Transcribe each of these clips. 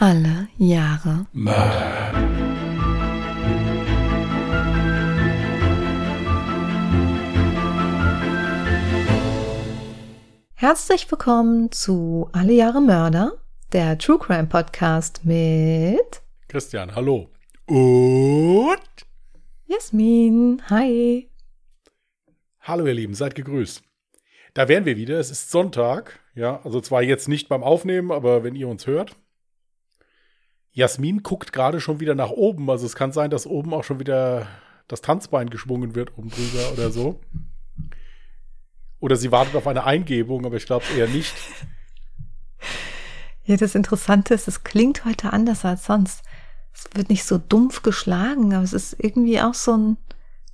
Alle Jahre Mörder. Herzlich willkommen zu Alle Jahre Mörder, der True Crime Podcast mit Christian, hallo. Und Jasmin. Hi. hallo ihr Lieben, seid gegrüßt. Da wären wir wieder. Es ist Sonntag. Ja, also zwar jetzt nicht beim Aufnehmen, aber wenn ihr uns hört. Jasmin guckt gerade schon wieder nach oben. Also es kann sein, dass oben auch schon wieder das Tanzbein geschwungen wird oben drüber oder so. Oder sie wartet auf eine Eingebung, aber ich glaube eher nicht. Ja, das Interessante ist, es klingt heute anders als sonst. Es wird nicht so dumpf geschlagen, aber es ist irgendwie auch so ein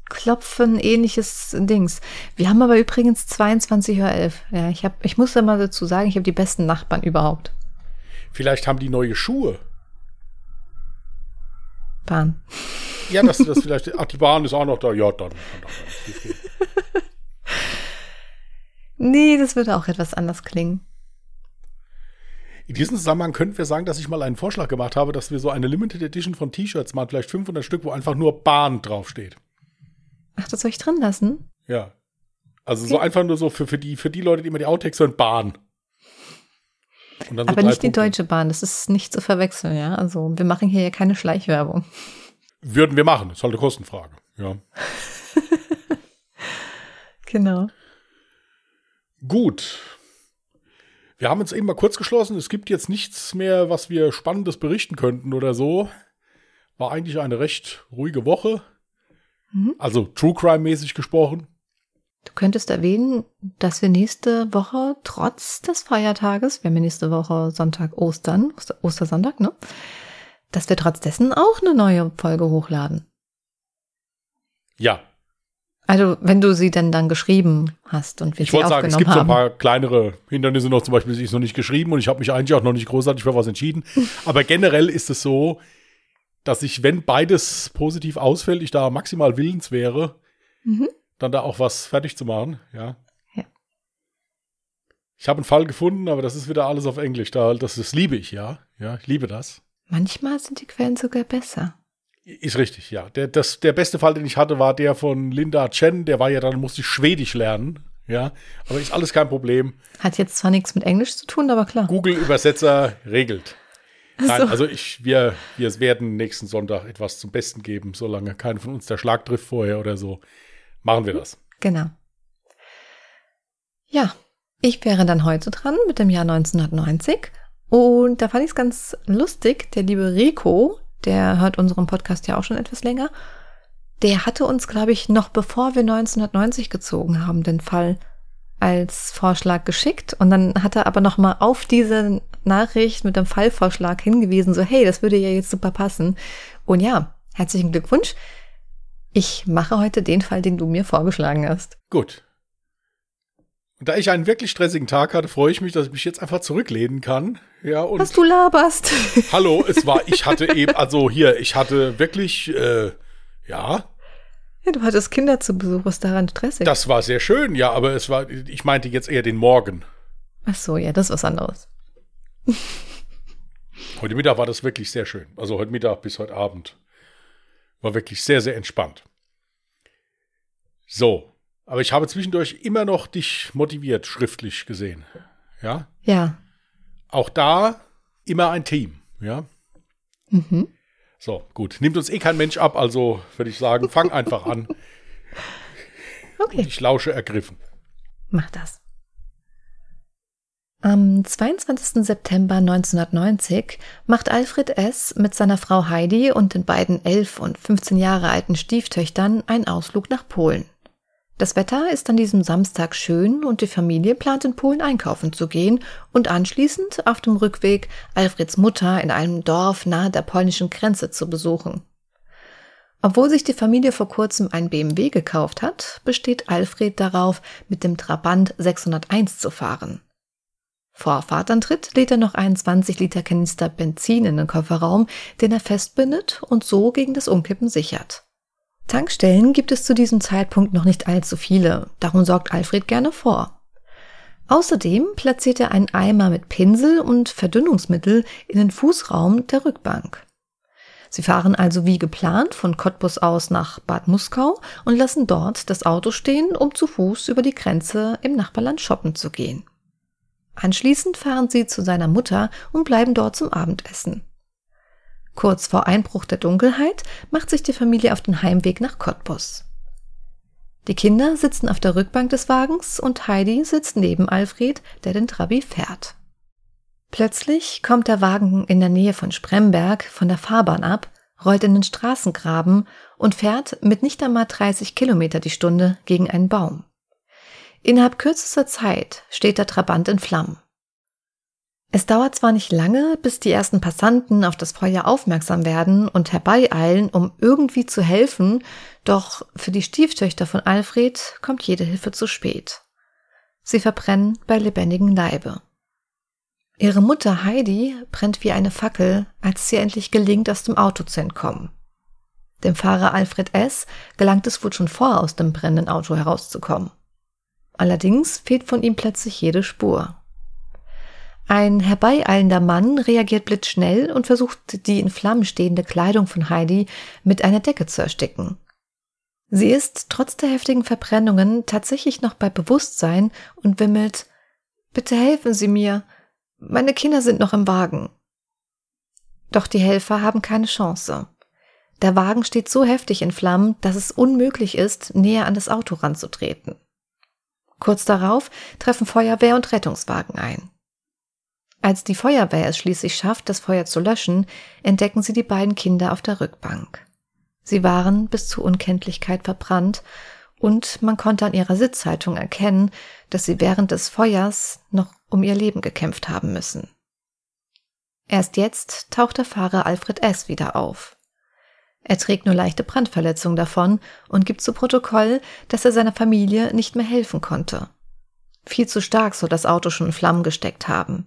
Klopfen, ähnliches Dings. Wir haben aber übrigens 22.11 Uhr. Ja, ich, hab, ich muss ja mal dazu sagen, ich habe die besten Nachbarn überhaupt. Vielleicht haben die neue Schuhe. Bahn. Ja, dass das vielleicht. Ach, die Bahn ist auch noch da. Ja, dann. Nee, das würde auch etwas anders klingen. In diesem Zusammenhang könnten wir sagen, dass ich mal einen Vorschlag gemacht habe, dass wir so eine Limited Edition von T-Shirts machen, vielleicht 500 Stück, wo einfach nur Bahn draufsteht. Ach, das soll ich drin lassen? Ja. Also so einfach nur so für, für, die, für die Leute, die immer die Outtakes hören, Bahn. So Aber nicht die Punkte. Deutsche Bahn, das ist nicht zu verwechseln, ja. Also wir machen hier ja keine Schleichwerbung. Würden wir machen, ist halt eine Kostenfrage. Ja. Genau. Gut. Wir haben uns eben mal kurz geschlossen. Es gibt jetzt nichts mehr, was wir Spannendes berichten könnten oder so. War eigentlich eine recht ruhige Woche. Mhm. Also True Crime-mäßig gesprochen. Du könntest erwähnen, dass wir nächste Woche trotz des Feiertages, wir haben nächste Woche Sonntag Ostern, Oster, Ostersonntag, ne? Dass wir trotz dessen auch eine neue Folge hochladen. Ja, Also, wenn du sie denn dann geschrieben hast und wir ich sie wollte sagen, aufgenommen es gibt so ein haben. paar kleinere Hindernisse noch. Zum Beispiel ist es noch nicht geschrieben und ich habe mich eigentlich auch noch nicht großartig für was entschieden. Aber generell ist es so, dass ich, wenn beides positiv ausfällt, ich da maximal willens wäre, Mhm. Dann da auch was fertig zu machen. Ja. Ja. Ich habe einen Fall gefunden, aber das ist wieder alles auf Englisch. Da, das, das liebe ich, ja. Ja, ich liebe das. Manchmal sind die Quellen sogar besser. Ist richtig, ja. Der, das, der beste Fall, den ich hatte, war der von Linda Chen. Der war ja dann, musste ich Schwedisch lernen. Ja, aber ist alles kein Problem. Hat jetzt zwar nichts mit Englisch zu tun, aber klar. Google-Übersetzer regelt. Nein, so. also ich, wir, wir werden nächsten Sonntag etwas zum Besten geben, solange keiner von uns der Schlag trifft vorher oder so. Machen wir das. Genau. Ja, ich wäre dann heute dran mit dem Jahr 1990. Und da fand ich es ganz lustig. Der liebe Rico, der hört unseren Podcast ja auch schon etwas länger, der hatte uns, glaube ich, noch bevor wir 1990 gezogen haben, den Fall als Vorschlag geschickt. Und dann hat er aber noch mal auf diese Nachricht mit dem Fallvorschlag hingewiesen, so hey, das würde ja jetzt super passen. Und ja, herzlichen Glückwunsch. Ich mache heute den Fall, den du mir vorgeschlagen hast. Gut. Und da ich einen wirklich stressigen Tag hatte, freue ich mich, dass ich mich jetzt einfach zurücklehnen kann. Ja, und Was du laberst. hallo, es war, ich hatte eben, also hier, ich hatte wirklich, äh, ja, Ja, du hattest Kinder zu Besuch, was daran stressig? das war sehr schön, ja, aber es war, ich meinte jetzt eher den Morgen. Ach so, ja, das ist was anderes. Heute Mittag war das wirklich sehr schön. Also heute Mittag bis heute Abend. War wirklich sehr, sehr entspannt. So. Aber ich habe zwischendurch immer noch dich motiviert, schriftlich gesehen. Ja. Ja. Auch da immer ein Team. Ja. Mhm. So, gut. Nimmt uns eh kein Mensch ab, also würde ich sagen, fang einfach an. Okay, Ich lausche ergriffen. mach das. Am 22. September 1990 macht Alfred S. mit seiner Frau Heidi und den beiden 11 und 15 Jahre alten Stieftöchtern einen Ausflug nach Polen. Das Wetter ist an diesem Samstag schön und die Familie plant in Polen einkaufen zu gehen und anschließend auf dem Rückweg Alfreds Mutter in einem Dorf nahe der polnischen Grenze zu besuchen. Obwohl sich die Familie vor kurzem ein BMW gekauft hat, besteht Alfred darauf, mit dem Trabant 601 zu fahren. Vor Fahrtantritt lädt er noch einen 20 Liter Kanister Benzin in den Kofferraum, den er festbindet und so gegen das Umkippen sichert. Tankstellen gibt es zu diesem Zeitpunkt noch nicht allzu viele, darum sorgt Alfred gerne vor. Außerdem platziert er einen Eimer mit Pinsel und Verdünnungsmittel in den Fußraum der Rückbank. Sie fahren also wie geplant von Cottbus aus nach Bad Muskau und lassen dort das Auto stehen, um zu Fuß über die Grenze im Nachbarland shoppen zu gehen. Anschließend fahren sie zu seiner Mutter und bleiben dort zum Abendessen. Kurz vor Einbruch der Dunkelheit macht sich die Familie auf den Heimweg nach Cottbus. Die Kinder sitzen auf der Rückbank des Wagens und Heidi sitzt neben Alfred, der den Trabi fährt. Plötzlich kommt der Wagen in der Nähe von Spremberg von der Fahrbahn ab, rollt in den Straßengraben und fährt mit nicht einmal 30 Kilometer die Stunde gegen einen Baum. Innerhalb kürzester Zeit steht der Trabant in Flammen. Es dauert zwar nicht lange, bis die ersten Passanten auf das Feuer aufmerksam werden und herbeieilen, um irgendwie zu helfen, doch für die Stieftöchter von Alfred kommt jede Hilfe zu spät. Sie verbrennen bei lebendigem Leibe. Ihre Mutter Heidi brennt wie eine Fackel, als sie endlich gelingt, aus dem Auto zu entkommen. Dem Fahrer Alfred S. gelangt es wohl schon vor, aus dem brennenden Auto herauszukommen. Allerdings fehlt von ihm plötzlich jede Spur. Ein herbeieilender Mann reagiert blitzschnell und versucht, die in Flammen stehende Kleidung von Heidi mit einer Decke zu ersticken. Sie ist trotz der heftigen Verbrennungen tatsächlich noch bei Bewusstsein und wimmelt Bitte helfen Sie mir. Meine Kinder sind noch im Wagen. Doch die Helfer haben keine Chance. Der Wagen steht so heftig in Flammen, dass es unmöglich ist, näher an das Auto ranzutreten. Kurz darauf treffen Feuerwehr und Rettungswagen ein. Als die Feuerwehr es schließlich schafft, das Feuer zu löschen, entdecken sie die beiden Kinder auf der Rückbank. Sie waren bis zur Unkenntlichkeit verbrannt und man konnte an ihrer Sitzhaltung erkennen, dass sie während des Feuers noch um ihr Leben gekämpft haben müssen. Erst jetzt taucht der Fahrer Alfred S. wieder auf. Er trägt nur leichte Brandverletzungen davon und gibt zu Protokoll, dass er seiner Familie nicht mehr helfen konnte. Viel zu stark soll das Auto schon in Flammen gesteckt haben.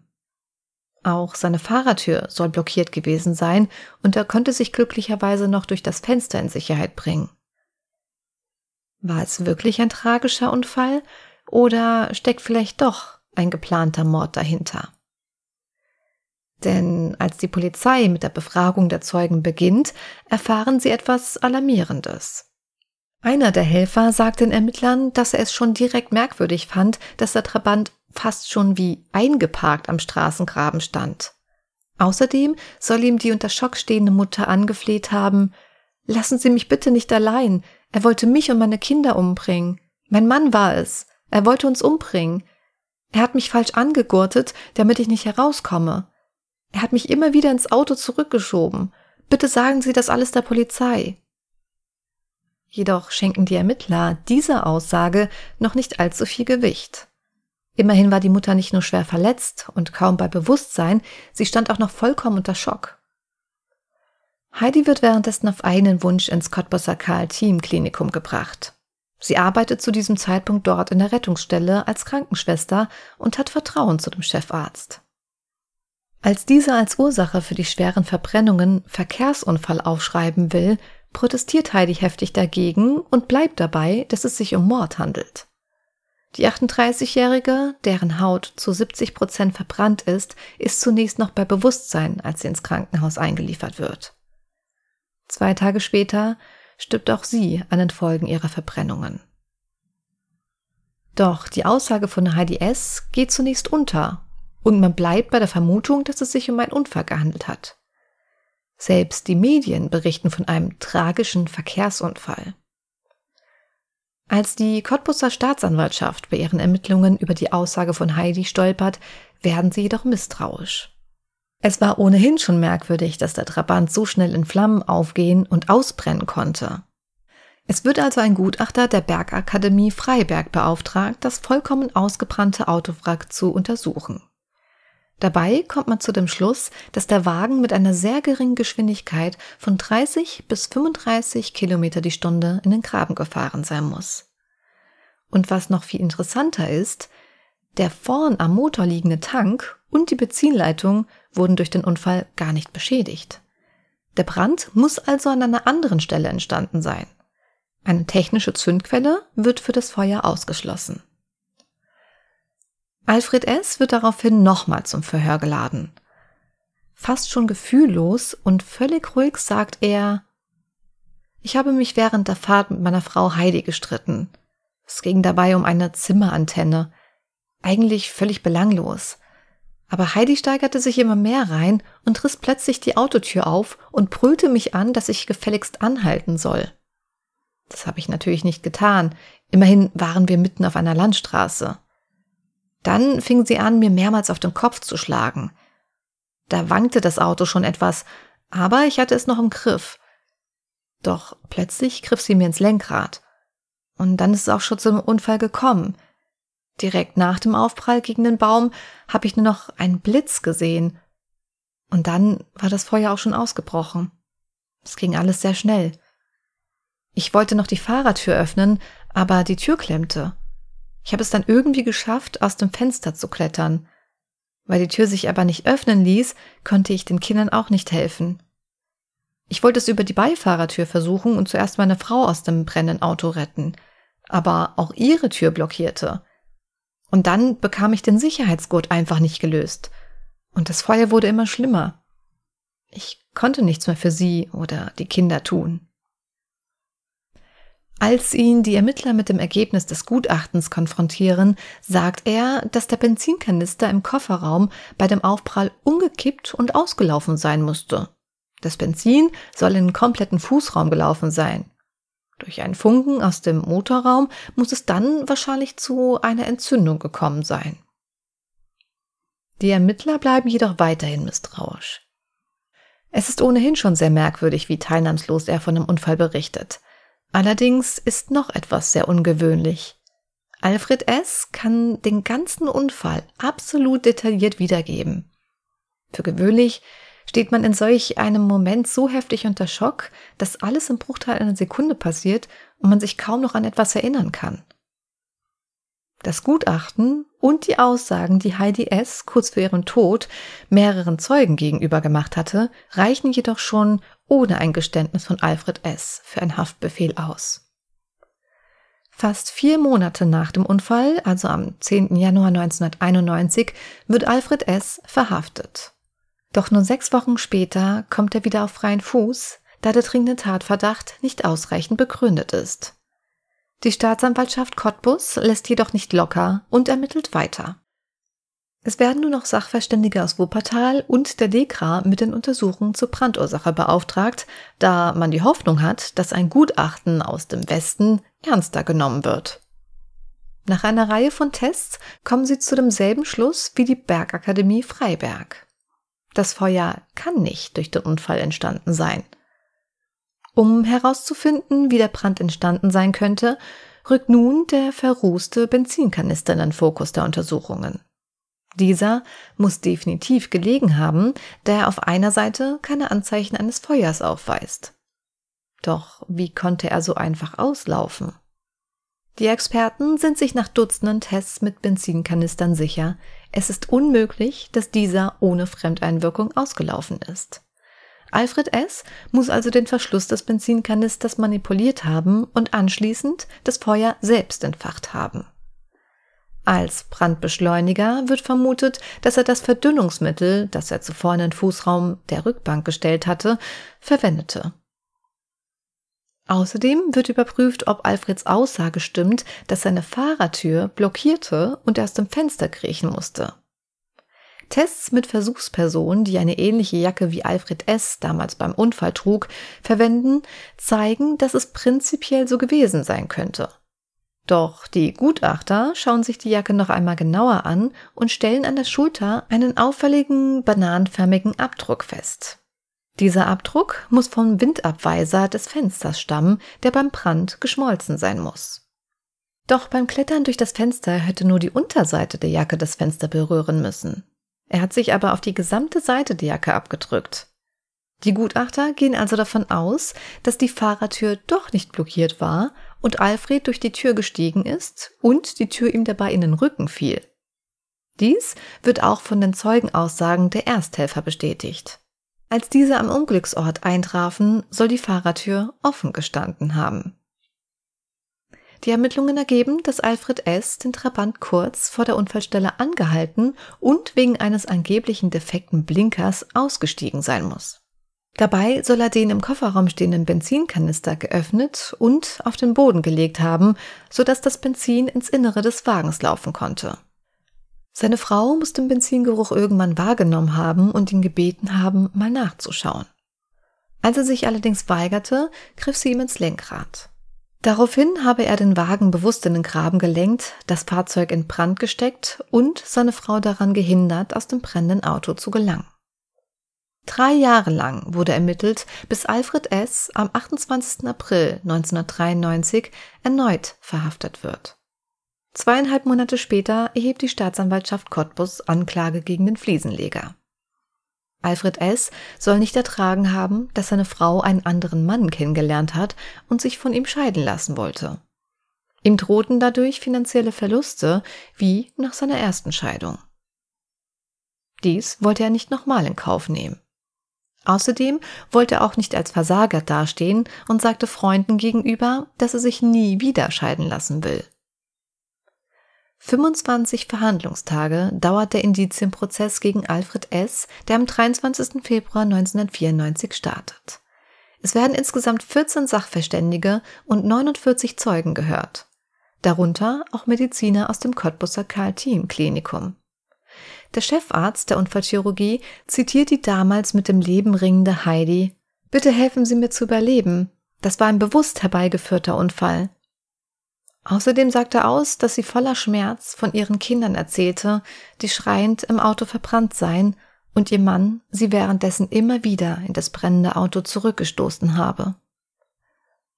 Auch seine Fahrertür soll blockiert gewesen sein und er konnte sich glücklicherweise noch durch das Fenster in Sicherheit bringen. War es wirklich ein tragischer Unfall oder steckt vielleicht doch ein geplanter Mord dahinter? Denn als die Polizei mit der Befragung der Zeugen beginnt, erfahren sie etwas Alarmierendes. Einer der Helfer sagt den Ermittlern, dass er es schon direkt merkwürdig fand, dass der Trabant fast schon wie eingeparkt am Straßengraben stand. Außerdem soll ihm die unter Schock stehende Mutter angefleht haben, Lassen Sie mich bitte nicht allein. Er wollte mich und meine Kinder umbringen. Mein Mann war es. Er wollte uns umbringen. Er hat mich falsch angegurtet, damit ich nicht herauskomme. Er hat mich immer wieder ins Auto zurückgeschoben. Bitte sagen Sie das alles der Polizei. Jedoch schenken die Ermittler dieser Aussage noch nicht allzu viel Gewicht. Immerhin war die Mutter nicht nur schwer verletzt und kaum bei Bewusstsein, sie stand auch noch vollkommen unter Schock. Heidi wird währenddessen auf eigenen Wunsch ins Cottbusser Karl-Team-Klinikum gebracht. Sie arbeitet zu diesem Zeitpunkt dort in der Rettungsstelle als Krankenschwester und hat Vertrauen zu dem Chefarzt. Als dieser als Ursache für die schweren Verbrennungen Verkehrsunfall aufschreiben will, protestiert Heidi heftig dagegen und bleibt dabei, dass es sich um Mord handelt. Die 38-Jährige, deren Haut zu 70 Prozent verbrannt ist, ist zunächst noch bei Bewusstsein, als sie ins Krankenhaus eingeliefert wird. Zwei Tage später stirbt auch sie an den Folgen ihrer Verbrennungen. Doch die Aussage von Heidi S. geht zunächst unter und man bleibt bei der Vermutung, dass es sich um einen Unfall gehandelt hat. Selbst die Medien berichten von einem tragischen Verkehrsunfall. Als die Cottbusser Staatsanwaltschaft bei ihren Ermittlungen über die Aussage von Heidi stolpert, werden sie jedoch misstrauisch. Es war ohnehin schon merkwürdig, dass der Trabant so schnell in Flammen aufgehen und ausbrennen konnte. Es wird also ein Gutachter der Bergakademie Freiberg beauftragt, das vollkommen ausgebrannte Autowrack zu untersuchen. Dabei kommt man zu dem Schluss, dass der Wagen mit einer sehr geringen Geschwindigkeit von 30 bis 35 Kilometer die Stunde in den Graben gefahren sein muss. Und was noch viel interessanter ist, der vorn am Motor liegende Tank und die Benzinleitung wurden durch den Unfall gar nicht beschädigt. Der Brand muss also an einer anderen Stelle entstanden sein. Eine technische Zündquelle wird für das Feuer ausgeschlossen. Alfred S. wird daraufhin nochmal zum Verhör geladen. Fast schon gefühllos und völlig ruhig sagt er, ich habe mich während der Fahrt mit meiner Frau Heidi gestritten. Es ging dabei um eine Zimmerantenne. Eigentlich völlig belanglos. Aber Heidi steigerte sich immer mehr rein und riss plötzlich die Autotür auf und brüllte mich an, dass ich gefälligst anhalten soll. Das habe ich natürlich nicht getan. Immerhin waren wir mitten auf einer Landstraße. Dann fing sie an, mir mehrmals auf den Kopf zu schlagen. Da wankte das Auto schon etwas, aber ich hatte es noch im Griff. Doch plötzlich griff sie mir ins Lenkrad. Und dann ist es auch schon zum Unfall gekommen. Direkt nach dem Aufprall gegen den Baum habe ich nur noch einen Blitz gesehen. Und dann war das Feuer auch schon ausgebrochen. Es ging alles sehr schnell. Ich wollte noch die Fahrertür öffnen, aber die Tür klemmte. Ich habe es dann irgendwie geschafft, aus dem Fenster zu klettern. Weil die Tür sich aber nicht öffnen ließ, konnte ich den Kindern auch nicht helfen. Ich wollte es über die Beifahrertür versuchen und zuerst meine Frau aus dem brennenden Auto retten, aber auch ihre Tür blockierte. Und dann bekam ich den Sicherheitsgurt einfach nicht gelöst. Und das Feuer wurde immer schlimmer. Ich konnte nichts mehr für sie oder die Kinder tun. Als ihn die Ermittler mit dem Ergebnis des Gutachtens konfrontieren, sagt er, dass der Benzinkanister im Kofferraum bei dem Aufprall umgekippt und ausgelaufen sein musste. Das Benzin soll in den kompletten Fußraum gelaufen sein. Durch einen Funken aus dem Motorraum muss es dann wahrscheinlich zu einer Entzündung gekommen sein. Die Ermittler bleiben jedoch weiterhin misstrauisch. Es ist ohnehin schon sehr merkwürdig, wie teilnahmslos er von dem Unfall berichtet. Allerdings ist noch etwas sehr ungewöhnlich. Alfred S. kann den ganzen Unfall absolut detailliert wiedergeben. Für gewöhnlich steht man in solch einem Moment so heftig unter Schock, dass alles im Bruchteil einer Sekunde passiert und man sich kaum noch an etwas erinnern kann. Das Gutachten und die Aussagen, die Heidi S. kurz vor ihrem Tod mehreren Zeugen gegenüber gemacht hatte, reichen jedoch schon ohne ein Geständnis von Alfred S. für einen Haftbefehl aus. Fast vier Monate nach dem Unfall, also am 10. Januar 1991, wird Alfred S. verhaftet. Doch nur sechs Wochen später kommt er wieder auf freien Fuß, da der dringende Tatverdacht nicht ausreichend begründet ist. Die Staatsanwaltschaft Cottbus lässt jedoch nicht locker und ermittelt weiter. Es werden nur noch Sachverständige aus Wuppertal und der DEKRA mit den Untersuchungen zur Brandursache beauftragt, da man die Hoffnung hat, dass ein Gutachten aus dem Westen ernster genommen wird. Nach einer Reihe von Tests kommen sie zu demselben Schluss wie die Bergakademie Freiberg. Das Feuer kann nicht durch den Unfall entstanden sein. Um herauszufinden, wie der Brand entstanden sein könnte, rückt nun der verrußte Benzinkanister in den Fokus der Untersuchungen. Dieser muss definitiv gelegen haben, da er auf einer Seite keine Anzeichen eines Feuers aufweist. Doch wie konnte er so einfach auslaufen? Die Experten sind sich nach Dutzenden Tests mit Benzinkanistern sicher, es ist unmöglich, dass dieser ohne Fremdeinwirkung ausgelaufen ist. Alfred S. muss also den Verschluss des Benzinkanisters manipuliert haben und anschließend das Feuer selbst entfacht haben. Als Brandbeschleuniger wird vermutet, dass er das Verdünnungsmittel, das er zuvor in den Fußraum der Rückbank gestellt hatte, verwendete. Außerdem wird überprüft, ob Alfreds Aussage stimmt, dass seine Fahrertür blockierte und er aus dem Fenster kriechen musste. Tests mit Versuchspersonen, die eine ähnliche Jacke wie Alfred S. damals beim Unfall trug, verwenden, zeigen, dass es prinzipiell so gewesen sein könnte. Doch die Gutachter schauen sich die Jacke noch einmal genauer an und stellen an der Schulter einen auffälligen bananenförmigen Abdruck fest. Dieser Abdruck muss vom Windabweiser des Fensters stammen, der beim Brand geschmolzen sein muss. Doch beim Klettern durch das Fenster hätte nur die Unterseite der Jacke das Fenster berühren müssen. Er hat sich aber auf die gesamte Seite der Jacke abgedrückt. Die Gutachter gehen also davon aus, dass die Fahrertür doch nicht blockiert war und Alfred durch die Tür gestiegen ist und die Tür ihm dabei in den Rücken fiel. Dies wird auch von den Zeugenaussagen der Ersthelfer bestätigt. Als diese am Unglücksort eintrafen, soll die Fahrertür offen gestanden haben. Die Ermittlungen ergeben, dass Alfred S. den Trabant kurz vor der Unfallstelle angehalten und wegen eines angeblichen defekten Blinkers ausgestiegen sein muss. Dabei soll er den im Kofferraum stehenden Benzinkanister geöffnet und auf den Boden gelegt haben, sodass das Benzin ins Innere des Wagens laufen konnte. Seine Frau muss den Benzingeruch irgendwann wahrgenommen haben und ihn gebeten haben, mal nachzuschauen. Als er sich allerdings weigerte, griff sie ihm ins Lenkrad. Daraufhin habe er den Wagen bewusst in den Graben gelenkt, das Fahrzeug in Brand gesteckt und seine Frau daran gehindert, aus dem brennenden Auto zu gelangen. Drei Jahre lang wurde ermittelt, bis Alfred S. am 28. April 1993 erneut verhaftet wird. Zweieinhalb Monate später erhebt die Staatsanwaltschaft Cottbus Anklage gegen den Fliesenleger. Alfred S. soll nicht ertragen haben, dass seine Frau einen anderen Mann kennengelernt hat und sich von ihm scheiden lassen wollte. Ihm drohten dadurch finanzielle Verluste, wie nach seiner ersten Scheidung. Dies wollte er nicht nochmal in Kauf nehmen. Außerdem wollte er auch nicht als Versager dastehen und sagte Freunden gegenüber, dass er sich nie wieder scheiden lassen will. 25 Verhandlungstage dauert der Indizienprozess gegen Alfred S., der am 23. Februar 1994 startet. Es werden insgesamt 14 Sachverständige und 49 Zeugen gehört. Darunter auch Mediziner aus dem Cottbusser Karl-Thiem-Klinikum. Der Chefarzt der Unfallchirurgie zitiert die damals mit dem Leben ringende Heidi. Bitte helfen Sie mir zu überleben. Das war ein bewusst herbeigeführter Unfall. Außerdem sagt er aus, dass sie voller Schmerz von ihren Kindern erzählte, die schreiend im Auto verbrannt seien und ihr Mann sie währenddessen immer wieder in das brennende Auto zurückgestoßen habe.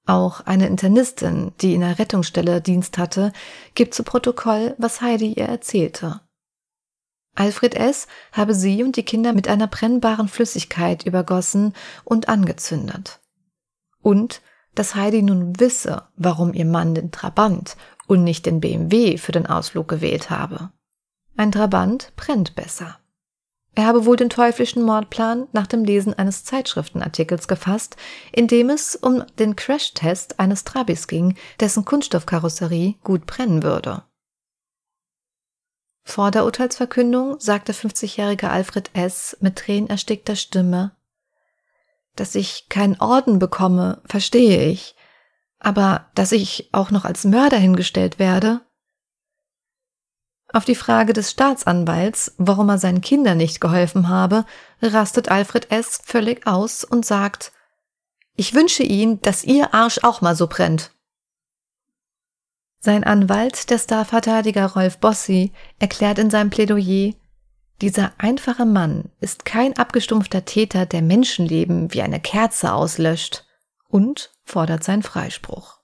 Auch eine Internistin, die in der Rettungsstelle Dienst hatte, gibt zu Protokoll, was Heidi ihr erzählte. Alfred S. habe sie und die Kinder mit einer brennbaren Flüssigkeit übergossen und angezündet. Und dass Heidi nun wisse, warum ihr Mann den Trabant und nicht den BMW für den Ausflug gewählt habe. Ein Trabant brennt besser. Er habe wohl den teuflischen Mordplan nach dem Lesen eines Zeitschriftenartikels gefasst, in dem es um den Crashtest eines Trabis ging, dessen Kunststoffkarosserie gut brennen würde. Vor der Urteilsverkündung sagte 50-jährige Alfred S. mit tränenerstickter Stimme, dass ich keinen Orden bekomme, verstehe ich. Aber dass ich auch noch als Mörder hingestellt werde? Auf die Frage des Staatsanwalts, warum er seinen Kindern nicht geholfen habe, rastet Alfred S. völlig aus und sagt, ich wünsche Ihnen, dass Ihr Arsch auch mal so brennt. Sein Anwalt, der Starverteidiger Rolf Bossi, erklärt in seinem Plädoyer, dieser einfache Mann ist kein abgestumpfter Täter, der Menschenleben wie eine Kerze auslöscht und fordert seinen Freispruch.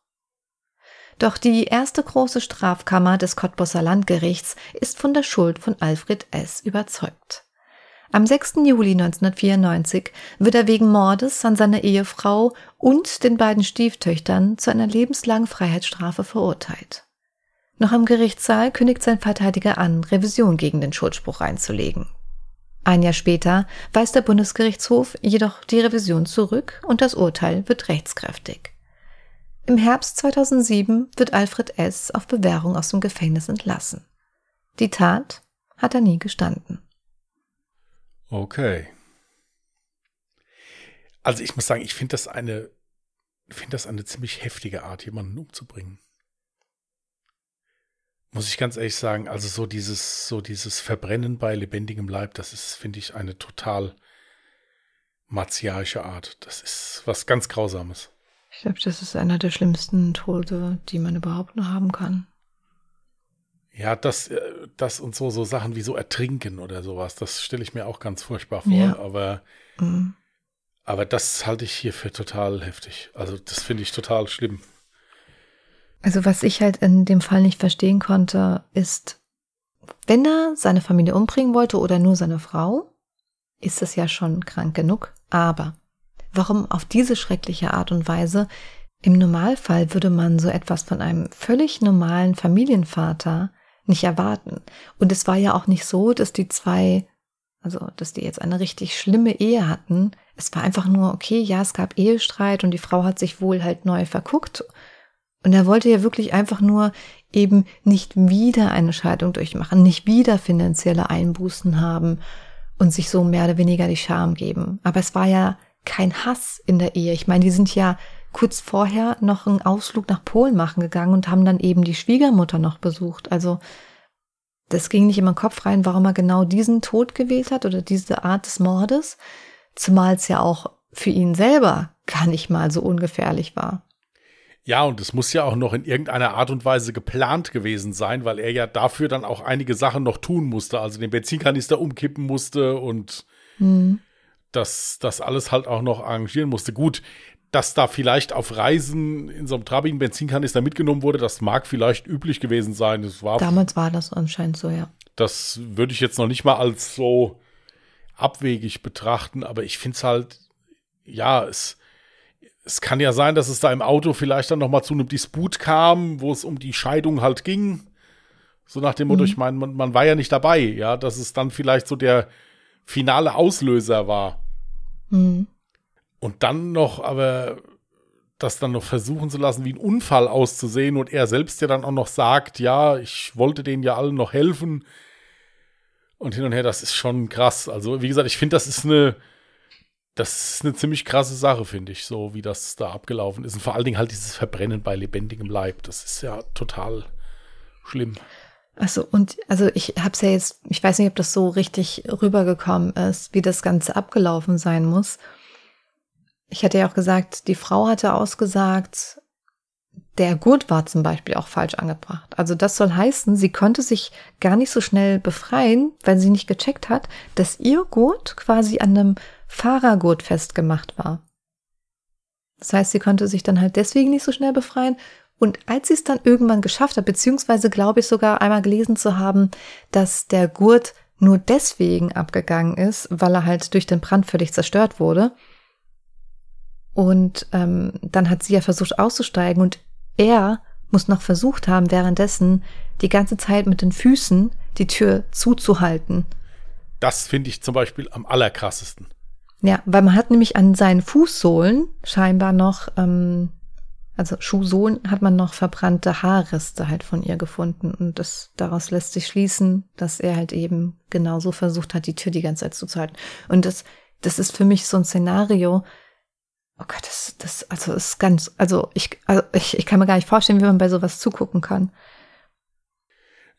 Doch die erste große Strafkammer des Cottbusser Landgerichts ist von der Schuld von Alfred S. überzeugt. Am 6. Juli 1994 wird er wegen Mordes an seiner Ehefrau und den beiden Stieftöchtern zu einer lebenslangen Freiheitsstrafe verurteilt. Noch im Gerichtssaal kündigt sein Verteidiger an, Revision gegen den Schuldspruch einzulegen. Ein Jahr später weist der Bundesgerichtshof jedoch die Revision zurück und das Urteil wird rechtskräftig. Im Herbst 2007 wird Alfred S. auf Bewährung aus dem Gefängnis entlassen. Die Tat hat er nie gestanden. Okay. Also ich muss sagen, ich finde das eine, finde das eine ziemlich heftige Art, jemanden umzubringen muss ich ganz ehrlich sagen, also so dieses, so dieses Verbrennen bei lebendigem Leib, das ist, finde ich, eine total martialische Art. Das ist was ganz Grausames. Ich glaube, das ist einer der schlimmsten Tode, die man überhaupt nur haben kann. Ja, das, äh, das und so, so Sachen wie so Ertrinken oder sowas, das stelle ich mir auch ganz furchtbar vor, ja. aber, mhm. aber das halte ich hier für total heftig. Also, das finde ich total schlimm. Also was ich halt in dem Fall nicht verstehen konnte, ist, wenn er seine Familie umbringen wollte oder nur seine Frau, ist es ja schon krank genug. Aber warum auf diese schreckliche Art und Weise? Im Normalfall würde man so etwas von einem völlig normalen Familienvater nicht erwarten. Und es war ja auch nicht so, dass die zwei, also dass die jetzt eine richtig schlimme Ehe hatten. Es war einfach nur, okay, ja, es gab Ehestreit und die Frau hat sich wohl halt neu verguckt Und er wollte ja wirklich einfach nur eben nicht wieder eine Scheidung durchmachen, nicht wieder finanzielle Einbußen haben und sich so mehr oder weniger die Scham geben. Aber es war ja kein Hass in der Ehe. Ich meine, die sind ja kurz vorher noch einen Ausflug nach Polen machen gegangen und haben dann eben die Schwiegermutter noch besucht. Also das ging nicht in meinen Kopf rein, warum er genau diesen Tod gewählt hat oder diese Art des Mordes, zumal es ja auch für ihn selber gar nicht mal so ungefährlich war. Ja, und es muss ja auch noch in irgendeiner Art und Weise geplant gewesen sein, weil er ja dafür dann auch einige Sachen noch tun musste, also den Benzinkanister umkippen musste und mhm. Das, das alles halt auch noch arrangieren musste. Gut, dass da vielleicht auf Reisen in so einem trabigen Benzinkanister mitgenommen wurde, das mag vielleicht üblich gewesen sein. Das war Damals war das anscheinend so, ja. Das würde ich jetzt noch nicht mal als so abwegig betrachten, aber ich finde es halt, ja, es es kann ja sein, dass es da im Auto vielleicht dann noch mal zu einem Disput kam, wo es um die Scheidung halt ging. So nach dem Motto, mhm. ich meine, man, man, war ja nicht dabei, ja, dass es dann vielleicht so der finale Auslöser war. Mhm. Und dann noch, aber das dann noch versuchen zu lassen, wie ein Unfall auszusehen und er selbst ja dann auch noch sagt, ja, ich wollte denen ja allen noch helfen. Und hin und her, das ist schon krass. Also, wie gesagt, ich finde, das ist eine, das ist eine ziemlich krasse Sache, finde ich, so wie das da abgelaufen ist. Und vor allen Dingen halt dieses Verbrennen bei lebendigem Leib. Das ist ja total schlimm. Achso, und also ich habe es ja jetzt, ich weiß nicht, ob das so richtig rübergekommen ist, wie das Ganze abgelaufen sein muss. Ich hatte ja auch gesagt, die Frau hatte ausgesagt, der Gurt war zum Beispiel auch falsch angebracht. Also das soll heißen, sie konnte sich gar nicht so schnell befreien, weil sie nicht gecheckt hat, dass ihr Gurt quasi an einem Fahrergurt festgemacht war. Das heißt, sie konnte sich dann halt deswegen nicht so schnell befreien. Und als sie es dann irgendwann geschafft hat, beziehungsweise glaube ich sogar einmal gelesen zu haben, dass der Gurt nur deswegen abgegangen ist, weil er halt durch den Brand völlig zerstört wurde. Und ähm, dann hat sie ja versucht auszusteigen und er muss noch versucht haben, währenddessen die ganze Zeit mit den Füßen die Tür zuzuhalten. Das finde ich zum Beispiel am allerkrassesten. Ja, weil man hat nämlich an seinen Fußsohlen scheinbar noch, ähm, also Schuhsohlen hat man noch verbrannte Haarreste halt von ihr gefunden. Und das, daraus lässt sich schließen, dass er halt eben genauso versucht hat, die Tür die ganze Zeit zuzuhalten. Und das, das ist für mich so ein Szenario, Oh Gott, das, das, also ist ganz, also ich, also ich, ich kann mir gar nicht vorstellen, wie man bei sowas zugucken kann.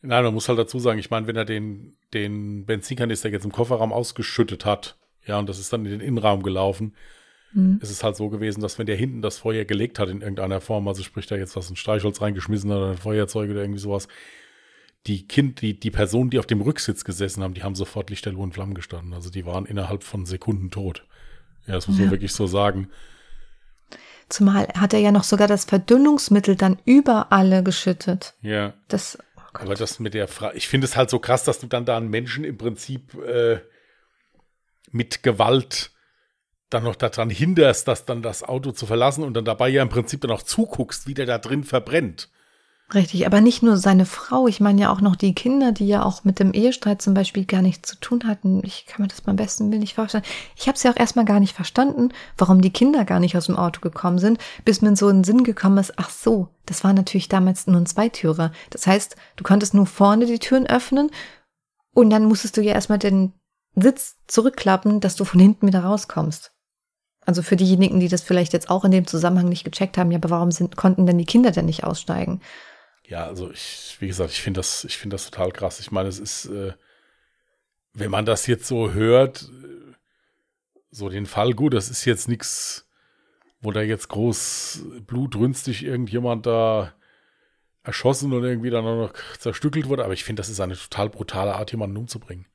Nein, man muss halt dazu sagen, ich meine, wenn er den, den Benzinkanister jetzt im Kofferraum ausgeschüttet hat, ja, und das ist dann in den Innenraum gelaufen. Mhm. Es ist halt so gewesen, dass wenn der hinten das Feuer gelegt hat in irgendeiner Form, also sprich da jetzt was ein Streichholz reingeschmissen hat oder ein Feuerzeug oder irgendwie sowas, die Kind, die, die Personen, die auf dem Rücksitz gesessen haben, die haben sofort lichterloh in Flammen gestanden. Also die waren innerhalb von Sekunden tot. Ja, das muss ja. man wirklich so sagen. Zumal hat er ja noch sogar das Verdünnungsmittel dann über alle geschüttet. Ja. Das, oh Aber das mit der Frage, ich finde es halt so krass, dass du dann da einen Menschen im Prinzip äh, mit Gewalt dann noch daran hinderst, dass dann das Auto zu verlassen und dann dabei ja im Prinzip dann auch zuguckst, wie der da drin verbrennt. Richtig, aber nicht nur seine Frau, ich meine ja auch noch die Kinder, die ja auch mit dem Ehestreit zum Beispiel gar nichts zu tun hatten. Ich kann mir das beim besten Willen nicht vorstellen. Ich habe es ja auch erstmal gar nicht verstanden, warum die Kinder gar nicht aus dem Auto gekommen sind, bis mir so in den Sinn gekommen ist, ach so, das war natürlich damals nur ein Zweitürer. Das heißt, du konntest nur vorne die Türen öffnen und dann musstest du ja erstmal den Sitz zurückklappen, dass du von hinten wieder rauskommst. Also für diejenigen, die das vielleicht jetzt auch in dem Zusammenhang nicht gecheckt haben, ja, aber warum sind, konnten denn die Kinder denn nicht aussteigen? Ja, also ich, wie gesagt, ich finde das, ich finde das total krass. Ich meine, es ist, äh, wenn man das jetzt so hört, äh, so den Fall, gut, das ist jetzt nichts, wo da jetzt groß blutrünstig irgendjemand da erschossen und irgendwie dann noch zerstückelt wurde, aber ich finde, das ist eine total brutale Art, jemanden umzubringen.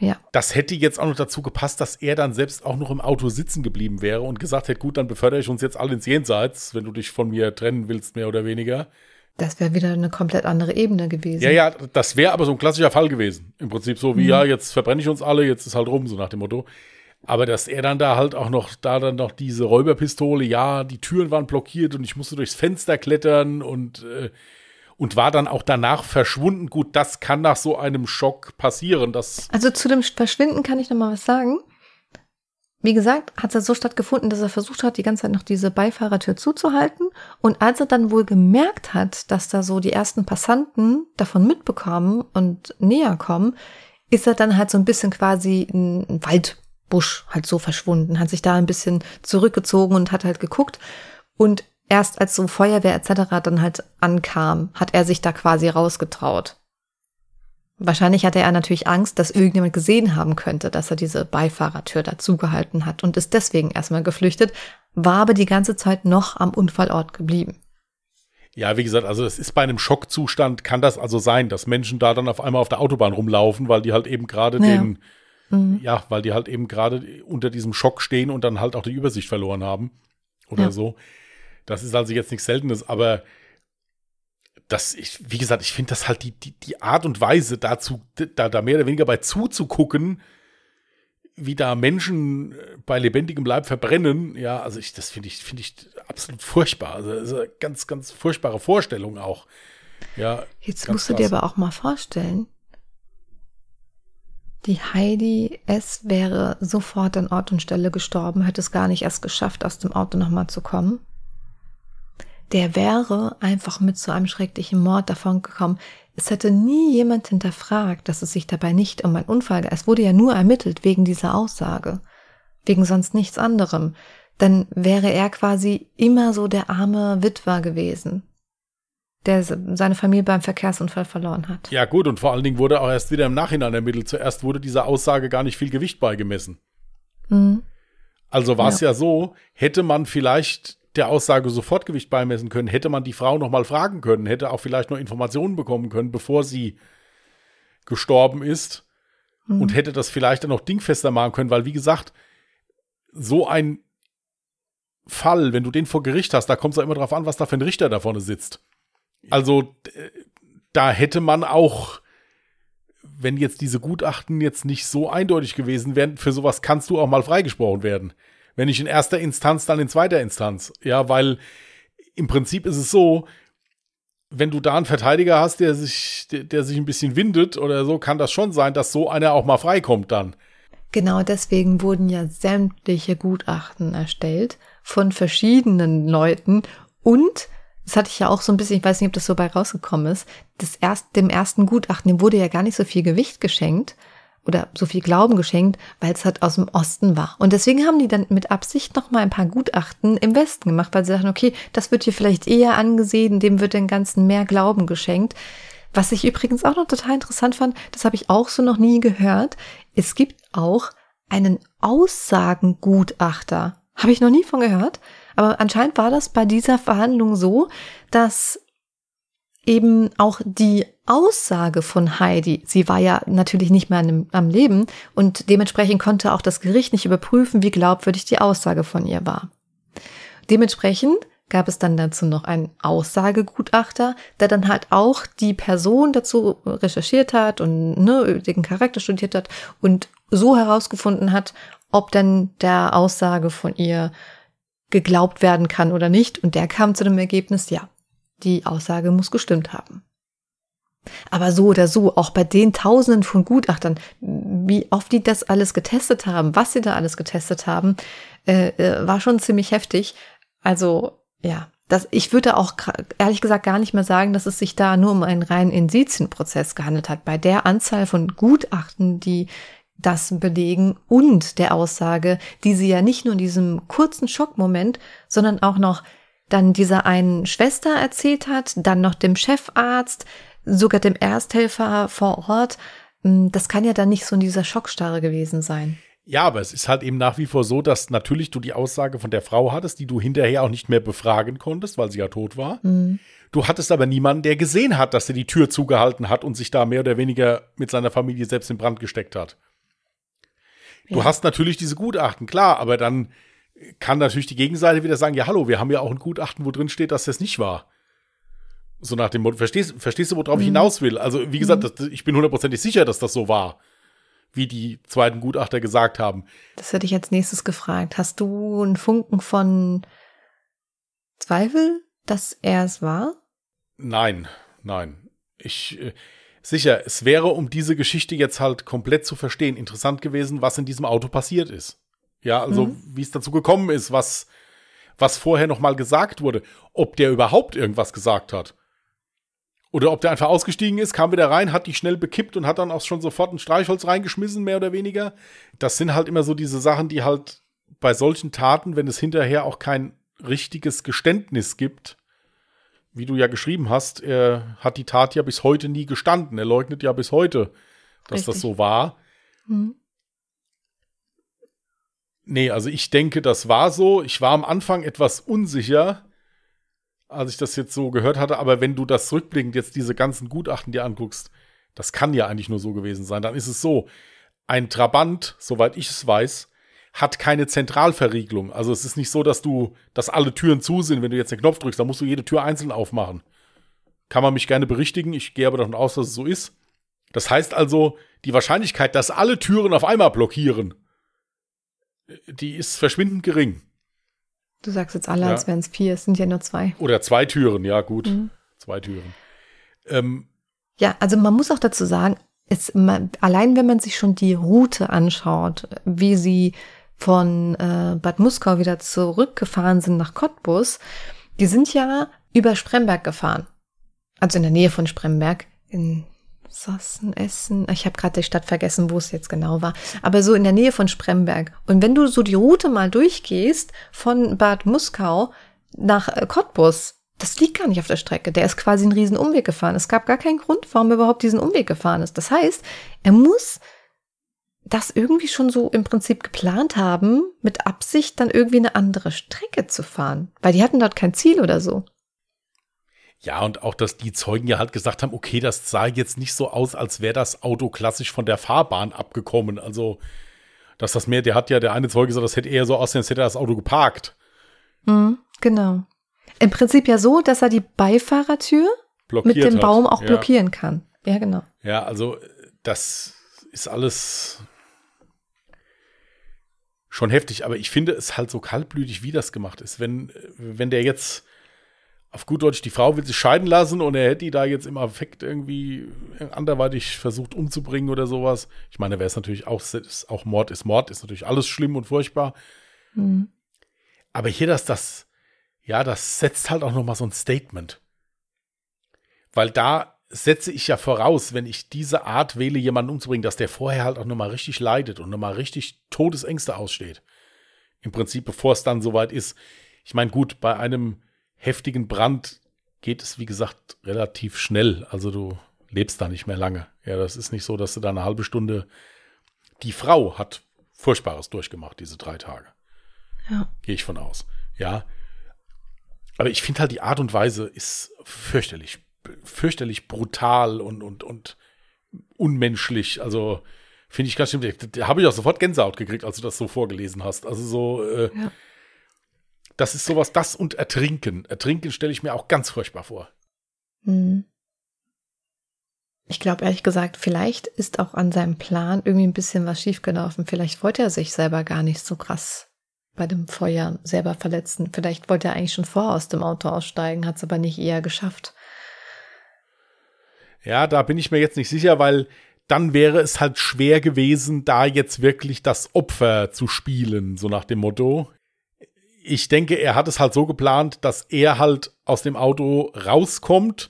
Ja. Das hätte jetzt auch noch dazu gepasst, dass er dann selbst auch noch im Auto sitzen geblieben wäre und gesagt hätte, gut, dann befördere ich uns jetzt alle ins Jenseits, wenn du dich von mir trennen willst, mehr oder weniger. Das wäre wieder eine komplett andere Ebene gewesen. Ja, ja, das wäre aber so ein klassischer Fall gewesen. Im Prinzip so wie, mhm. ja, jetzt verbrenne ich uns alle, jetzt ist halt rum, so nach dem Motto. Aber dass er dann da halt auch noch, da dann noch diese Räuberpistole, ja, die Türen waren blockiert und ich musste durchs Fenster klettern und äh, und war dann auch danach verschwunden. Gut, das kann nach so einem Schock passieren. Dass also zu dem Verschwinden kann ich noch mal was sagen. wie gesagt, hat es so stattgefunden, dass er versucht hat, die ganze Zeit noch diese Beifahrertür zuzuhalten. Und als er dann wohl gemerkt hat, dass da so die ersten Passanten davon mitbekommen und näher kommen, ist er dann halt so ein bisschen quasi ein Waldbusch halt so verschwunden, hat sich da ein bisschen zurückgezogen und hat halt geguckt. Und erst als so Feuerwehr etc. dann halt ankam, hat er sich da quasi rausgetraut. Wahrscheinlich hatte er natürlich Angst, dass irgendjemand gesehen haben könnte, dass er diese Beifahrertür dazugehalten hat und ist deswegen erstmal geflüchtet, war aber die ganze Zeit noch am Unfallort geblieben. Ja, wie gesagt, also es ist bei einem Schockzustand, kann das also sein, dass Menschen da dann auf einmal auf der Autobahn rumlaufen, weil die halt eben gerade ja. den, mhm. ja, weil die halt eben gerade unter diesem Schock stehen und dann halt auch die Übersicht verloren haben oder ja. so. Das ist also jetzt nichts Seltenes, aber das, ich, wie gesagt, ich finde das halt die, die, die Art und Weise dazu, da, da mehr oder weniger bei zuzugucken, wie da Menschen äh, bei lebendigem Leib verbrennen, ja, also ich, das finde ich, finde ich absolut furchtbar. Also, das ist eine ganz, ganz furchtbare Vorstellung auch. Ja. Jetzt musst du dir aber auch mal vorstellen, die Heidi S. wäre sofort an Ort und Stelle gestorben, hätte es gar nicht erst geschafft, aus dem Auto nochmal zu kommen der wäre einfach mit so einem schrecklichen Mord davongekommen. Es hätte nie jemand hinterfragt, dass es sich dabei nicht um einen Unfall, es wurde ja nur ermittelt wegen dieser Aussage, wegen sonst nichts anderem. Dann wäre er quasi immer so der arme Witwer gewesen, der seine Familie beim Verkehrsunfall verloren hat. Ja gut, und vor allen Dingen wurde auch erst wieder im Nachhinein ermittelt. Zuerst wurde dieser Aussage gar nicht viel Gewicht beigemessen. Mhm. Also war es ja. ja so, hätte man vielleicht der Aussage Sofortgewicht beimessen können, hätte man die Frau noch mal fragen können, hätte auch vielleicht noch Informationen bekommen können, bevor sie gestorben ist mhm. und hätte das vielleicht dann noch dingfester machen können, weil wie gesagt, so ein Fall, wenn du den vor Gericht hast, da kommt es ja immer drauf an, was da für ein Richter da vorne sitzt. Also da hätte man auch, wenn jetzt diese Gutachten jetzt nicht so eindeutig gewesen wären, für sowas kannst du auch mal freigesprochen werden. Wenn nicht in erster Instanz, dann in zweiter Instanz. Ja, weil im Prinzip ist es so, wenn du da einen Verteidiger hast, der sich, der, der sich ein bisschen windet oder so, kann das schon sein, dass so einer auch mal freikommt dann. Genau deswegen wurden ja sämtliche Gutachten erstellt von verschiedenen Leuten und das hatte ich ja auch so ein bisschen, ich weiß nicht, ob das so bei rausgekommen ist, das erst, dem ersten Gutachten, dem wurde ja gar nicht so viel Gewicht geschenkt, oder so viel Glauben geschenkt, weil es halt aus dem Osten war. Und deswegen haben die dann mit Absicht noch mal ein paar Gutachten im Westen gemacht, weil sie dachten, okay, das wird hier vielleicht eher angesehen, dem wird den ganzen mehr Glauben geschenkt. Was ich übrigens auch noch total interessant fand, das habe ich auch so noch nie gehört. Es gibt auch einen Aussagengutachter. Habe ich noch nie von gehört. Aber anscheinend war das bei dieser Verhandlung so, dass eben auch die Aussage von Heidi, sie war ja natürlich nicht mehr am Leben und dementsprechend konnte auch das Gericht nicht überprüfen, wie glaubwürdig die Aussage von ihr war. Dementsprechend gab es dann dazu noch einen Aussagegutachter, der dann halt auch die Person dazu recherchiert hat und ne, den Charakter studiert hat und so herausgefunden hat, ob dann der Aussage von ihr geglaubt werden kann oder nicht. Und der kam zu dem Ergebnis, ja, die Aussage muss gestimmt haben. Aber so oder so, auch bei den Tausenden von Gutachtern, wie oft die das alles getestet haben, was sie da alles getestet haben, äh, äh, war schon ziemlich heftig. Also ja, das, ich würde auch ehrlich gesagt gar nicht mehr sagen, dass es sich da nur um einen reinen Indizienprozess gehandelt hat. Bei der Anzahl von Gutachten, die das belegen und der Aussage, die sie ja nicht nur in diesem kurzen Schockmoment, sondern auch noch dann dieser einen Schwester erzählt hat, dann noch dem Chefarzt, sogar dem Ersthelfer vor Ort. Hm, das kann ja dann nicht so in dieser Schockstarre gewesen sein. Ja, aber es ist halt eben nach wie vor so, dass natürlich du die Aussage von der Frau hattest, die du hinterher auch nicht mehr befragen konntest, weil sie ja tot war. Mhm. Du hattest aber niemanden, der gesehen hat, dass er die Tür zugehalten hat und sich da mehr oder weniger mit seiner Familie selbst in Brand gesteckt hat. Ja. Du hast natürlich diese Gutachten, klar, aber dann kann natürlich die Gegenseite wieder sagen, ja, hallo, wir haben ja auch ein Gutachten, wo drin steht, dass das nicht war. So nach dem Motto, verstehst, verstehst du, worauf mhm. ich hinaus will? Also, wie gesagt, mhm. das, ich bin hundertprozentig sicher, dass das so war, wie die zweiten Gutachter gesagt haben. Das hätte ich als nächstes gefragt. Hast du einen Funken von Zweifel, dass er es war? Nein, nein. Ich, äh, sicher, es wäre, um diese Geschichte jetzt halt komplett zu verstehen, interessant gewesen, was in diesem Auto passiert ist. Ja, also mhm. wie es dazu gekommen ist, was, was vorher noch mal gesagt wurde, ob der überhaupt irgendwas gesagt hat. Oder ob der einfach ausgestiegen ist, kam wieder rein, hat die schnell bekippt und hat dann auch schon sofort ein Streichholz reingeschmissen, mehr oder weniger. Das sind halt immer so diese Sachen, die halt bei solchen Taten, wenn es hinterher auch kein richtiges Geständnis gibt, wie du ja geschrieben hast, er hat die Tat ja bis heute nie gestanden. Er leugnet ja bis heute, dass Richtig. das so war. Mhm. Nee, also ich denke, das war so. Ich war am Anfang etwas unsicher, als ich das jetzt so gehört hatte, aber wenn du das rückblickend jetzt diese ganzen Gutachten dir anguckst, das kann ja eigentlich nur so gewesen sein. Dann ist es so, ein Trabant, soweit ich es weiß, hat keine Zentralverriegelung. Also es ist nicht so, dass du, dass alle Türen zu sind, wenn du jetzt den Knopf drückst, dann musst du jede Tür einzeln aufmachen. Kann man mich gerne berichtigen, ich gehe aber davon aus, dass es so ist. Das heißt also, die Wahrscheinlichkeit, dass alle Türen auf einmal blockieren, die ist verschwindend gering. Du sagst jetzt alle, ja. als wären es vier, es sind ja nur zwei. Oder zwei Türen, ja gut. Mhm. Zwei Türen. Ähm, ja, also man muss auch dazu sagen, es, man, allein wenn man sich schon die Route anschaut, wie sie von äh, Bad Muskau wieder zurückgefahren sind nach Cottbus, die sind ja über Spremberg gefahren. Also in der Nähe von Spremberg, in Sassen, Essen. Ich habe gerade die Stadt vergessen, wo es jetzt genau war. Aber so in der Nähe von Spremberg. Und wenn du so die Route mal durchgehst von Bad Muskau nach äh, Cottbus, das liegt gar nicht auf der Strecke. Der ist quasi einen riesen Umweg gefahren. Es gab gar keinen Grund, warum er überhaupt diesen Umweg gefahren ist. Das heißt, er muss das irgendwie schon so im Prinzip geplant haben, mit Absicht dann irgendwie eine andere Strecke zu fahren. Weil die hatten dort kein Ziel oder so. Ja, und auch, dass die Zeugen ja halt gesagt haben, okay, das sah jetzt nicht so aus, als wäre das Auto klassisch von der Fahrbahn abgekommen. Also, dass das mehr, der hat ja, der eine Zeuge gesagt, das hätte eher so aussehen, als hätte er das Auto geparkt. Mhm, genau. Im Prinzip ja so, dass er die Beifahrertür Blockiert mit dem hat. Baum auch ja. blockieren kann. Ja, genau. Ja, also das ist alles schon heftig, aber ich finde es halt so kaltblütig, wie das gemacht ist. Wenn, wenn der jetzt auf gut Deutsch, die Frau will sich scheiden lassen und er hätte die da jetzt im Affekt irgendwie anderweitig versucht umzubringen oder sowas. Ich meine, wäre es natürlich auch, ist, auch Mord ist Mord, ist natürlich alles schlimm und furchtbar. Mhm. Aber hier, dass das, ja, das setzt halt auch nochmal so ein Statement. Weil da setze ich ja voraus, wenn ich diese Art wähle, jemanden umzubringen, dass der vorher halt auch nochmal richtig leidet und nochmal richtig Todesängste aussteht. Im Prinzip, bevor es dann soweit ist. Ich meine, gut, bei einem heftigen Brand geht es, wie gesagt, relativ schnell. Also du lebst da nicht mehr lange. Ja, das ist nicht so, dass du da eine halbe Stunde. Die Frau hat Furchtbares durchgemacht, diese drei Tage. Ja. Gehe ich von aus. Ja. Aber ich finde halt, die Art und Weise ist fürchterlich, fürchterlich brutal und, und, und unmenschlich. Also finde ich ganz schlimm. Da habe ich auch sofort Gänsehaut gekriegt, als du das so vorgelesen hast. Also so, äh, ja. Das ist sowas, das und Ertrinken. Ertrinken stelle ich mir auch ganz furchtbar vor. Hm. Ich glaube ehrlich gesagt, vielleicht ist auch an seinem Plan irgendwie ein bisschen was schiefgelaufen. Vielleicht wollte er sich selber gar nicht so krass bei dem Feuer selber verletzen. Vielleicht wollte er eigentlich schon vor aus dem Auto aussteigen, hat es aber nicht eher geschafft. Ja, da bin ich mir jetzt nicht sicher, weil dann wäre es halt schwer gewesen, da jetzt wirklich das Opfer zu spielen, so nach dem Motto ich denke, er hat es halt so geplant, dass er halt aus dem Auto rauskommt,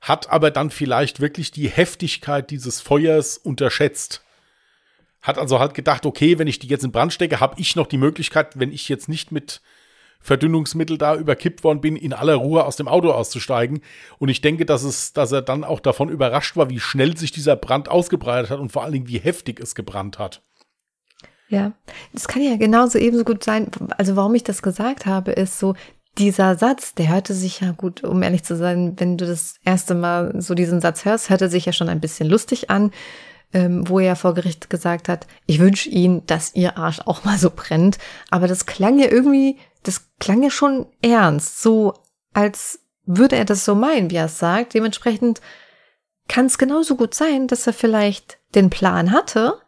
hat aber dann vielleicht wirklich die Heftigkeit dieses Feuers unterschätzt. Hat also halt gedacht, okay, wenn ich die jetzt in Brand stecke, habe ich noch die Möglichkeit, wenn ich jetzt nicht mit Verdünnungsmittel da überkippt worden bin, in aller Ruhe aus dem Auto auszusteigen. Und ich denke, dass es, dass er dann auch davon überrascht war, wie schnell sich dieser Brand ausgebreitet hat und vor allen Dingen, wie heftig es gebrannt hat. Ja, das kann ja genauso ebenso gut sein. Also warum ich das gesagt habe, ist so, dieser Satz, der hörte sich ja gut, um ehrlich zu sein, wenn du das erste Mal so diesen Satz hörst, hörte sich ja schon ein bisschen lustig an, ähm, wo er vor Gericht gesagt hat, ich wünsche Ihnen, dass Ihr Arsch auch mal so brennt. Aber das klang ja irgendwie, das klang ja schon ernst, so als würde er das so meinen, wie er es sagt. Dementsprechend kann es genauso gut sein, dass er vielleicht den Plan hatte,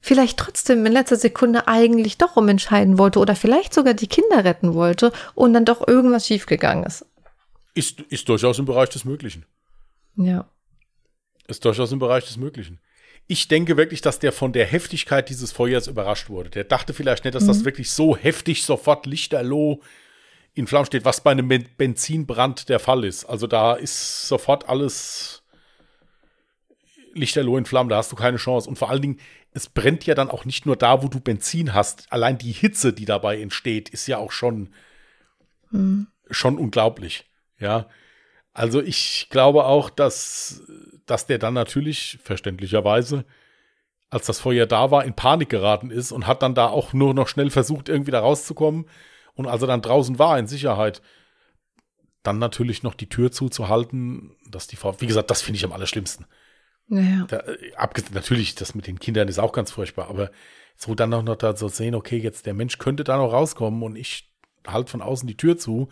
vielleicht trotzdem in letzter Sekunde eigentlich doch umentscheiden wollte oder vielleicht sogar die Kinder retten wollte und dann doch irgendwas schiefgegangen ist. Ist, ist durchaus im Bereich des Möglichen. Ja. Ist durchaus im Bereich des Möglichen. ich denke wirklich, dass der von der Heftigkeit dieses Feuers überrascht wurde. Der dachte vielleicht nicht, dass mhm. das wirklich so heftig sofort lichterloh in Flammen steht, was bei einem Benzinbrand der Fall ist. Also da ist sofort alles lichterloh in Flammen, da hast du keine Chance. Und vor allen Dingen, es brennt ja dann auch nicht nur da, wo du Benzin hast. Allein die Hitze, die dabei entsteht, ist ja auch schon, mhm. schon unglaublich. Ja. Also ich glaube auch, dass, dass der dann natürlich, verständlicherweise, als das Feuer da war, in Panik geraten ist und hat dann da auch nur noch schnell versucht, irgendwie da rauszukommen. Und als er dann draußen war, in Sicherheit, dann natürlich noch die Tür zuzuhalten, dass die Frau, wie gesagt, das finde ich am allerschlimmsten. Ja. Da, äh, abgesehen, natürlich, das mit den Kindern ist auch ganz furchtbar, aber so dann auch noch da so sehen, okay, jetzt der Mensch könnte da noch rauskommen und ich halt von außen die Tür zu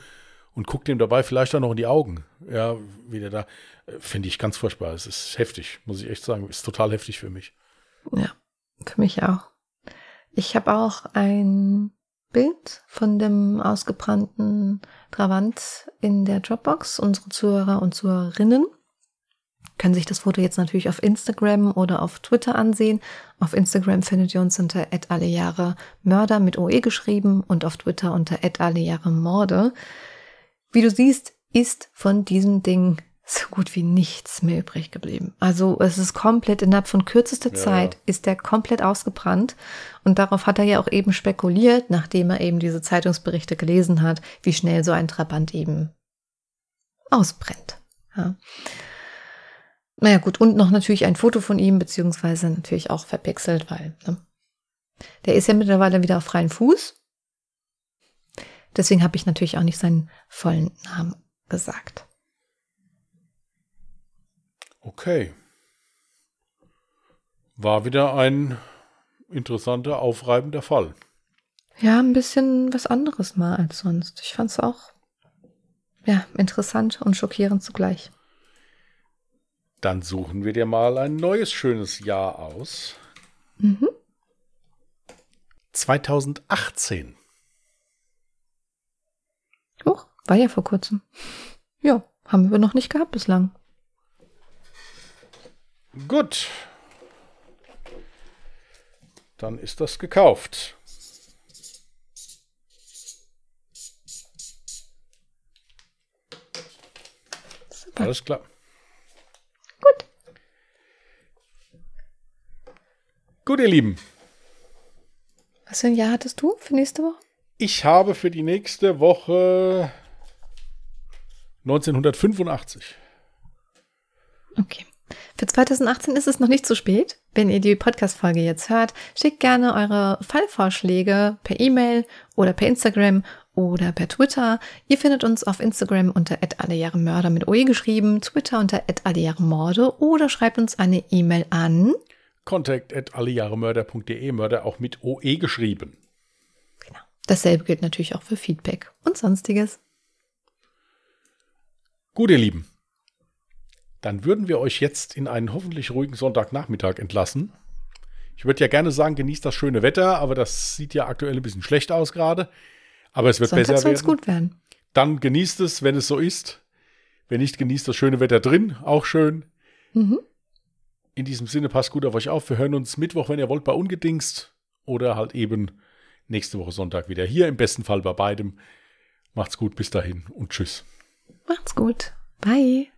und gucke dem dabei vielleicht auch noch in die Augen. Ja, wie der da, äh, finde ich ganz furchtbar. Es ist heftig, muss ich echt sagen. Ist total heftig für mich. Ja, für mich auch. Ich habe auch ein Bild von dem ausgebrannten Trabant in der Dropbox. Unsere Zuhörer und Zuhörerinnen können sich das Foto jetzt natürlich auf Instagram oder auf Twitter ansehen. Auf Instagram findet ihr uns unter alleJahre Mörder mit OE geschrieben und auf Twitter unter alleJahre Morde. Wie du siehst, ist von diesem Ding so gut wie nichts mehr übrig geblieben. Also es ist komplett innerhalb von kürzester ja, Zeit ist der komplett ausgebrannt und darauf hat er ja auch eben spekuliert, nachdem er eben diese Zeitungsberichte gelesen hat, wie schnell so ein Trabant eben ausbrennt. Ja. Naja gut, und noch natürlich ein Foto von ihm, beziehungsweise natürlich auch verpixelt, weil ne? der ist ja mittlerweile wieder auf freien Fuß. Deswegen habe ich natürlich auch nicht seinen vollen Namen gesagt. Okay. War wieder ein interessanter, aufreibender Fall. Ja, ein bisschen was anderes mal als sonst. Ich fand es auch ja, interessant und schockierend zugleich. Dann suchen wir dir mal ein neues schönes Jahr aus. Mhm. 2018. Huch, war ja vor kurzem. Ja, haben wir noch nicht gehabt bislang. Gut. Dann ist das gekauft. Super. Alles klar. Gut, ihr Lieben. Was für ein Jahr hattest du für nächste Woche? Ich habe für die nächste Woche 1985. Okay. Für 2018 ist es noch nicht zu spät. Wenn ihr die Podcast-Folge jetzt hört, schickt gerne eure Fallvorschläge per E-Mail oder per Instagram oder per Twitter. Ihr findet uns auf Instagram unter allejahremörder mit OE geschrieben, Twitter unter allejahremorde oder schreibt uns eine E-Mail an contact at allejahremörder.de, Mörder auch mit OE geschrieben. Genau. Dasselbe gilt natürlich auch für Feedback und sonstiges. Gut, ihr Lieben dann würden wir euch jetzt in einen hoffentlich ruhigen Sonntagnachmittag entlassen. Ich würde ja gerne sagen, genießt das schöne Wetter, aber das sieht ja aktuell ein bisschen schlecht aus gerade. Aber es wird Sonntag besser werden. gut werden. Dann genießt es, wenn es so ist. Wenn nicht, genießt das schöne Wetter drin, auch schön. Mhm. In diesem Sinne, passt gut auf euch auf. Wir hören uns Mittwoch, wenn ihr wollt, bei Ungedingst oder halt eben nächste Woche Sonntag wieder hier. Im besten Fall bei beidem. Macht's gut, bis dahin und tschüss. Macht's gut. Bye.